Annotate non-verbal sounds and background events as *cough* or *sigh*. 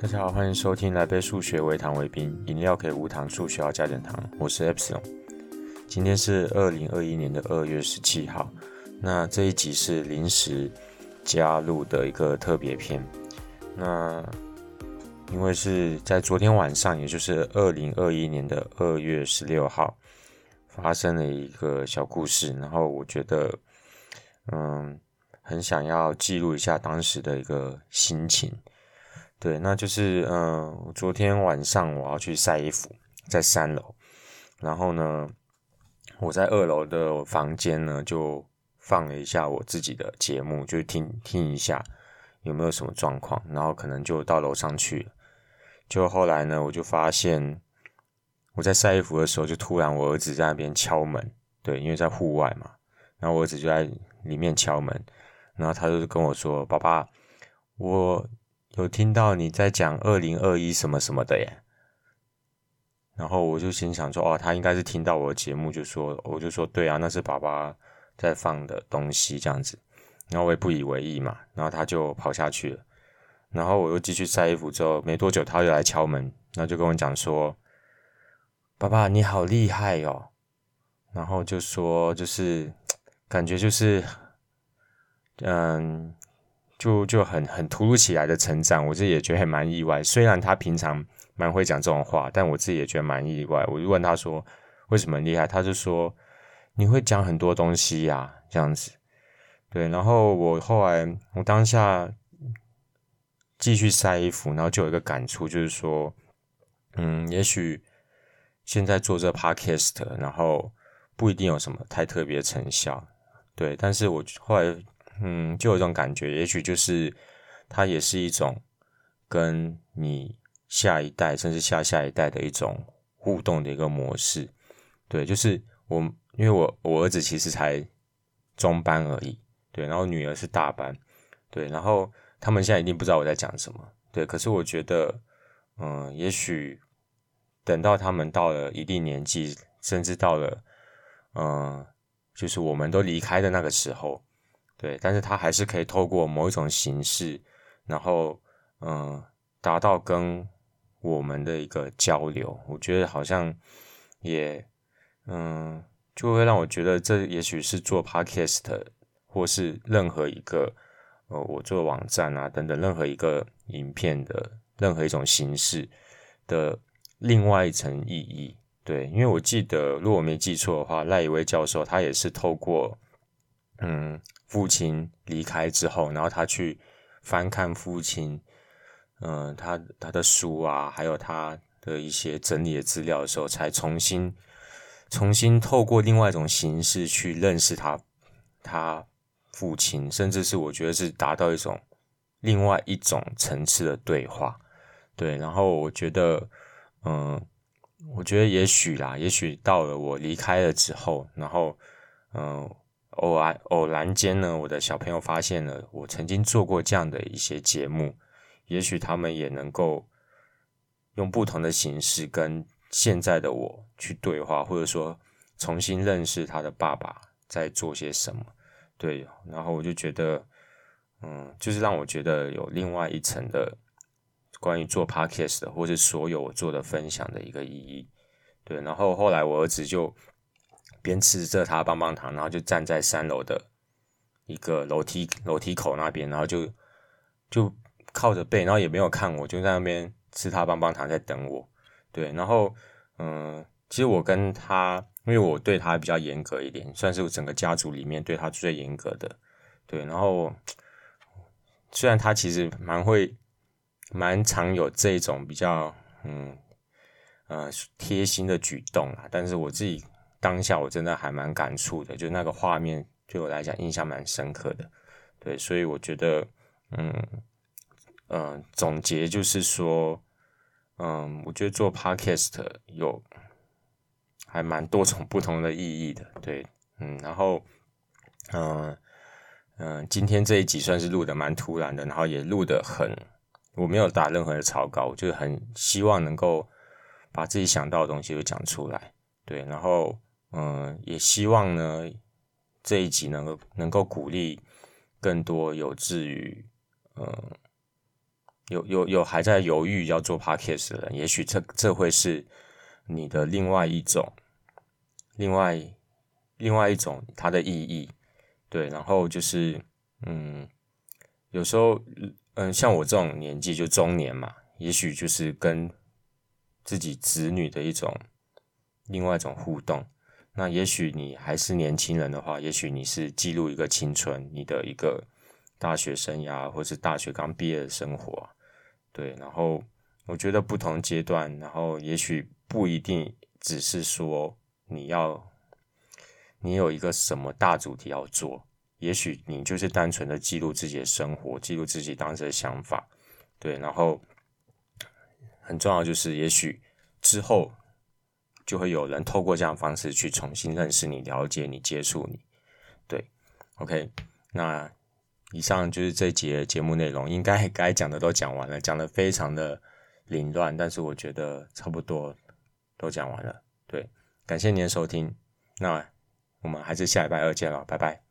大家好，欢迎收听来杯数学，微糖微冰，饮料可以无糖，数学要加点糖。我是 Epsilon，今天是二零二一年的二月十七号。那这一集是临时加入的一个特别篇。那因为是在昨天晚上，也就是二零二一年的二月十六号，发生了一个小故事。然后我觉得，嗯，很想要记录一下当时的一个心情。对，那就是嗯、昨天晚上我要去晒衣服，在三楼，然后呢，我在二楼的房间呢就放了一下我自己的节目，就听听一下有没有什么状况，然后可能就到楼上去了。就后来呢，我就发现我在晒衣服的时候，就突然我儿子在那边敲门，对，因为在户外嘛，然后我儿子就在里面敲门，然后他就跟我说：“爸爸，我。”有听到你在讲二零二一什么什么的耶，然后我就心想说，哦，他应该是听到我的节目，就说，我就说，对啊，那是爸爸在放的东西这样子，然后我也不以为意嘛，然后他就跑下去了，然后我又继续晒衣服之后，没多久他又来敲门，然后就跟我讲说，爸爸你好厉害哟，然后就说就是感觉就是，嗯。就就很很突如其来的成长，我自己也觉得还蛮意外。虽然他平常蛮会讲这种话，但我自己也觉得蛮意外。我就问他说为什么厉害，他就说你会讲很多东西呀、这样子。对，然后我后来我当下继续晒衣服，然后就有一个感触，就是说，嗯，也许现在做这 podcast，然后不一定有什么太特别成效，对，但是我后来。嗯，就有一种感觉，也许就是它也是一种跟你下一代甚至下下一代的一种互动的一个模式。对，就是我，因为我我儿子其实才中班而已，对，然后女儿是大班，对，然后他们现在一定不知道我在讲什么，对，可是我觉得，嗯，也许等到他们到了一定年纪，甚至到了，嗯，就是我们都离开的那个时候。对，但是他还是可以透过某一种形式，然后嗯，达到跟我们的一个交流。我觉得好像也嗯，就会让我觉得这也许是做 podcast 或是任何一个呃，我做网站啊等等任何一个影片的任何一种形式的另外一层意义。对，因为我记得如果我没记错的话，赖以威教授他也是透过嗯。父亲离开之后，然后他去翻看父亲，嗯、他他的书啊，还有他的一些整理的资料的时候，才重新重新透过另外一种形式去认识他他父亲，甚至是我觉得是达到一种另外一种层次的对话。对，然后我觉得，嗯、我觉得也许啦，也许到了我离开了之后，然后，嗯、偶然偶然间呢，我的小朋友发现了我曾经做过这样的一些节目，也许他们也能够用不同的形式跟现在的我去对话，或者说重新认识他的爸爸在做些什么。对，然后我就觉得，嗯，就是让我觉得有另外一层的关于做 podcast 的，或是所有我做的分享的一个意义。对，然后后来我儿子就。边吃着他棒棒糖，然后就站在三楼的一个楼梯楼梯口那边，然后就就靠着背，然后也没有看我，就在那边吃他棒棒糖，在等我。对，然后嗯，其实我跟他，因为我对他比较严格一点，算是我整个家族里面对他最严格的。对，然后虽然他其实蛮会，蛮常有这种比较嗯呃贴心的举动啊，但是我自己。当下我真的还蛮感触的，就那个画面对我来讲印象蛮深刻的，对，所以我觉得，嗯，呃，总结就是说，嗯，我觉得做 podcast 有还蛮多种不同的意义的，对，嗯，然后，嗯嗯，今天这一集算是录的蛮突然的，然后也录的很，我没有打任何的草稿，就很希望能够把自己想到的东西都讲出来，对，然后。嗯，也希望呢，这一集能够能够鼓励更多有志于嗯有有有还在犹豫要做 podcast 的人，也许这这会是你的另外一种，另外另外一种它的意义。对，然后就是嗯，有时候嗯，像我这种年纪就中年嘛，也许就是跟自己子女的一种另外一种互动。那也许你还是年轻人的话，也许你是记录一个青春，你的一个大学生涯，或是大学刚毕业的生活。对，然后我觉得不同阶段，然后也许不一定只是说你要你有一个什么大主题要做，也许你就是单纯的记录自己的生活，记录自己当时的想法。对，然后很重要就是，也许之后就会有人透过这样的方式去重新认识你、了解你、接触你。对，OK，那。以上就是这节节目内容，应该 *laughs* 该讲的都讲完了，讲的非常的凌乱，但是我觉得差不多都讲完了。对，感谢您的收听，那我们还是下礼拜二见了，拜拜。